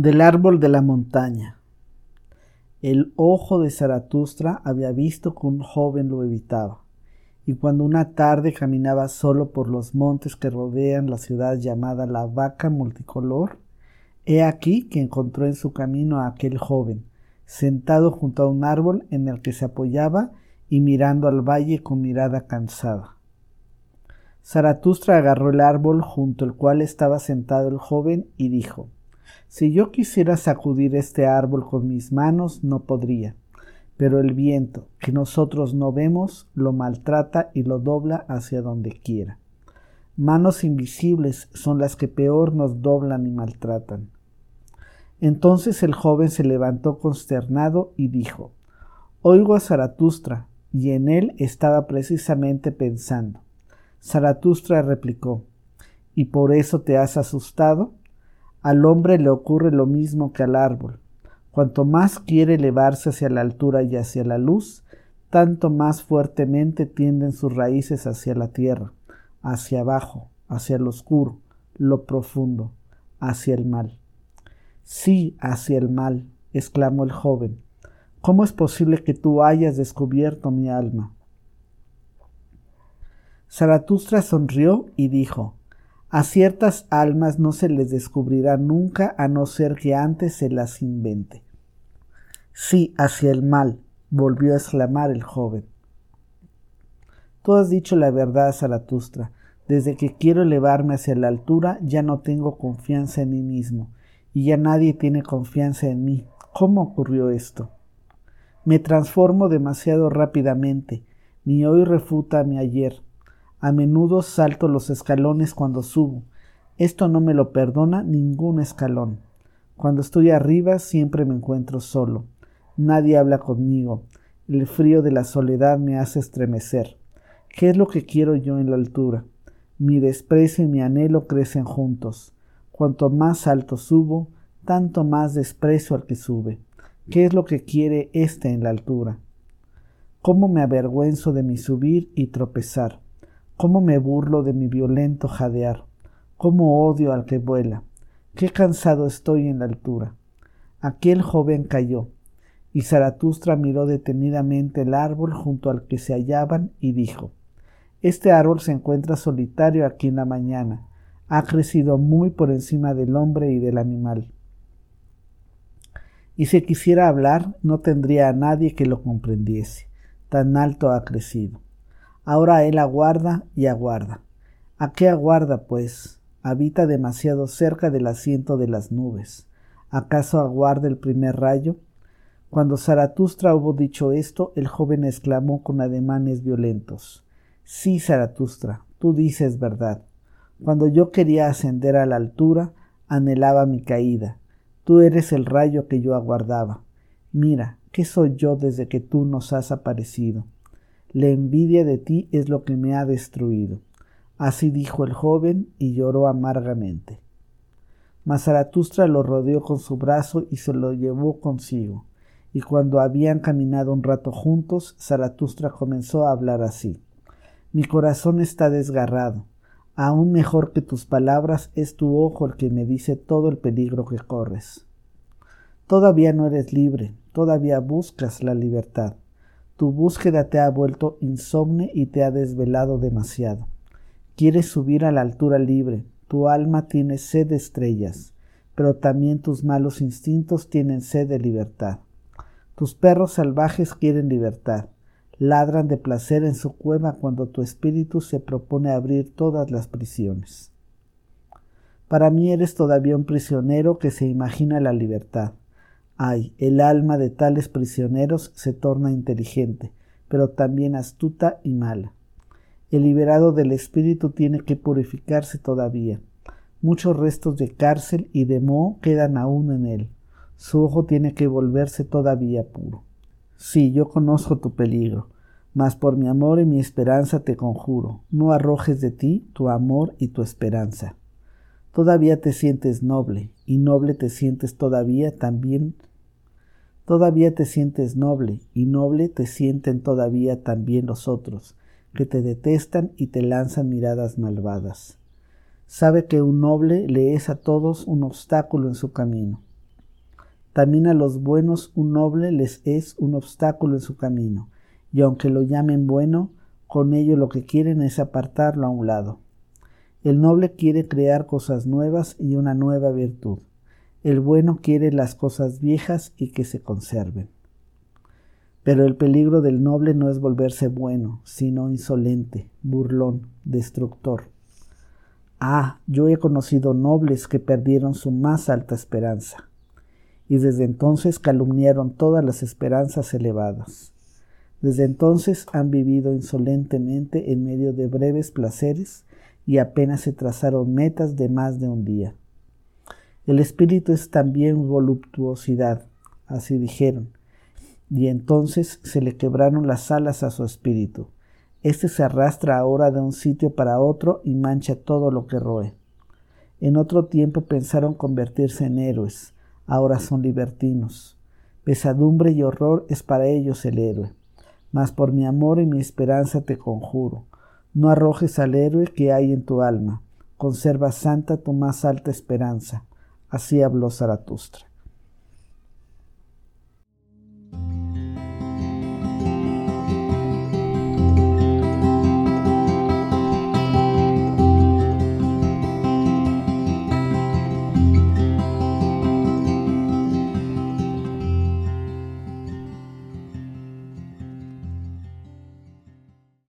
Del árbol de la montaña. El ojo de Zaratustra había visto que un joven lo evitaba, y cuando una tarde caminaba solo por los montes que rodean la ciudad llamada la vaca multicolor, he aquí que encontró en su camino a aquel joven, sentado junto a un árbol en el que se apoyaba y mirando al valle con mirada cansada. Zaratustra agarró el árbol junto al cual estaba sentado el joven y dijo si yo quisiera sacudir este árbol con mis manos, no podría, pero el viento, que nosotros no vemos, lo maltrata y lo dobla hacia donde quiera. Manos invisibles son las que peor nos doblan y maltratan. Entonces el joven se levantó consternado y dijo, Oigo a Zaratustra, y en él estaba precisamente pensando. Zaratustra replicó, ¿Y por eso te has asustado? Al hombre le ocurre lo mismo que al árbol. Cuanto más quiere elevarse hacia la altura y hacia la luz, tanto más fuertemente tienden sus raíces hacia la tierra, hacia abajo, hacia lo oscuro, lo profundo, hacia el mal. Sí, hacia el mal, exclamó el joven. ¿Cómo es posible que tú hayas descubierto mi alma? Zaratustra sonrió y dijo, a ciertas almas no se les descubrirá nunca a no ser que antes se las invente. Sí, hacia el mal, volvió a exclamar el joven. Tú has dicho la verdad, Zaratustra. Desde que quiero elevarme hacia la altura ya no tengo confianza en mí mismo, y ya nadie tiene confianza en mí. ¿Cómo ocurrió esto? Me transformo demasiado rápidamente. Mi hoy refuta mi ayer. A menudo salto los escalones cuando subo. Esto no me lo perdona ningún escalón. Cuando estoy arriba siempre me encuentro solo. Nadie habla conmigo. El frío de la soledad me hace estremecer. ¿Qué es lo que quiero yo en la altura? Mi desprecio y mi anhelo crecen juntos. Cuanto más alto subo, tanto más desprecio al que sube. ¿Qué es lo que quiere éste en la altura? ¿Cómo me avergüenzo de mi subir y tropezar? Cómo me burlo de mi violento jadear, cómo odio al que vuela, qué cansado estoy en la altura. Aquel joven cayó, y Zaratustra miró detenidamente el árbol junto al que se hallaban y dijo, Este árbol se encuentra solitario aquí en la mañana, ha crecido muy por encima del hombre y del animal. Y si quisiera hablar, no tendría a nadie que lo comprendiese, tan alto ha crecido. Ahora él aguarda y aguarda. ¿A qué aguarda, pues? Habita demasiado cerca del asiento de las nubes. ¿Acaso aguarda el primer rayo? Cuando Zaratustra hubo dicho esto, el joven exclamó con ademanes violentos. Sí, Zaratustra, tú dices verdad. Cuando yo quería ascender a la altura, anhelaba mi caída. Tú eres el rayo que yo aguardaba. Mira, ¿qué soy yo desde que tú nos has aparecido? La envidia de ti es lo que me ha destruido. Así dijo el joven y lloró amargamente. Mas Zaratustra lo rodeó con su brazo y se lo llevó consigo. Y cuando habían caminado un rato juntos, Zaratustra comenzó a hablar así. Mi corazón está desgarrado. Aún mejor que tus palabras es tu ojo el que me dice todo el peligro que corres. Todavía no eres libre, todavía buscas la libertad. Tu búsqueda te ha vuelto insomne y te ha desvelado demasiado. Quieres subir a la altura libre, tu alma tiene sed de estrellas, pero también tus malos instintos tienen sed de libertad. Tus perros salvajes quieren libertad, ladran de placer en su cueva cuando tu espíritu se propone abrir todas las prisiones. Para mí eres todavía un prisionero que se imagina la libertad. Ay, el alma de tales prisioneros se torna inteligente, pero también astuta y mala. El liberado del espíritu tiene que purificarse todavía. Muchos restos de cárcel y de moho quedan aún en él. Su ojo tiene que volverse todavía puro. Sí, yo conozco tu peligro, mas por mi amor y mi esperanza te conjuro, no arrojes de ti tu amor y tu esperanza. Todavía te sientes noble, y noble te sientes todavía también Todavía te sientes noble, y noble te sienten todavía también los otros, que te detestan y te lanzan miradas malvadas. Sabe que un noble le es a todos un obstáculo en su camino. También a los buenos un noble les es un obstáculo en su camino, y aunque lo llamen bueno, con ello lo que quieren es apartarlo a un lado. El noble quiere crear cosas nuevas y una nueva virtud. El bueno quiere las cosas viejas y que se conserven. Pero el peligro del noble no es volverse bueno, sino insolente, burlón, destructor. Ah, yo he conocido nobles que perdieron su más alta esperanza, y desde entonces calumniaron todas las esperanzas elevadas. Desde entonces han vivido insolentemente en medio de breves placeres y apenas se trazaron metas de más de un día. El espíritu es también voluptuosidad, así dijeron, y entonces se le quebraron las alas a su espíritu este se arrastra ahora de un sitio para otro y mancha todo lo que roe. En otro tiempo pensaron convertirse en héroes, ahora son libertinos. Pesadumbre y horror es para ellos el héroe. Mas por mi amor y mi esperanza te conjuro, no arrojes al héroe que hay en tu alma, conserva santa tu más alta esperanza. Así habló Zaratustra.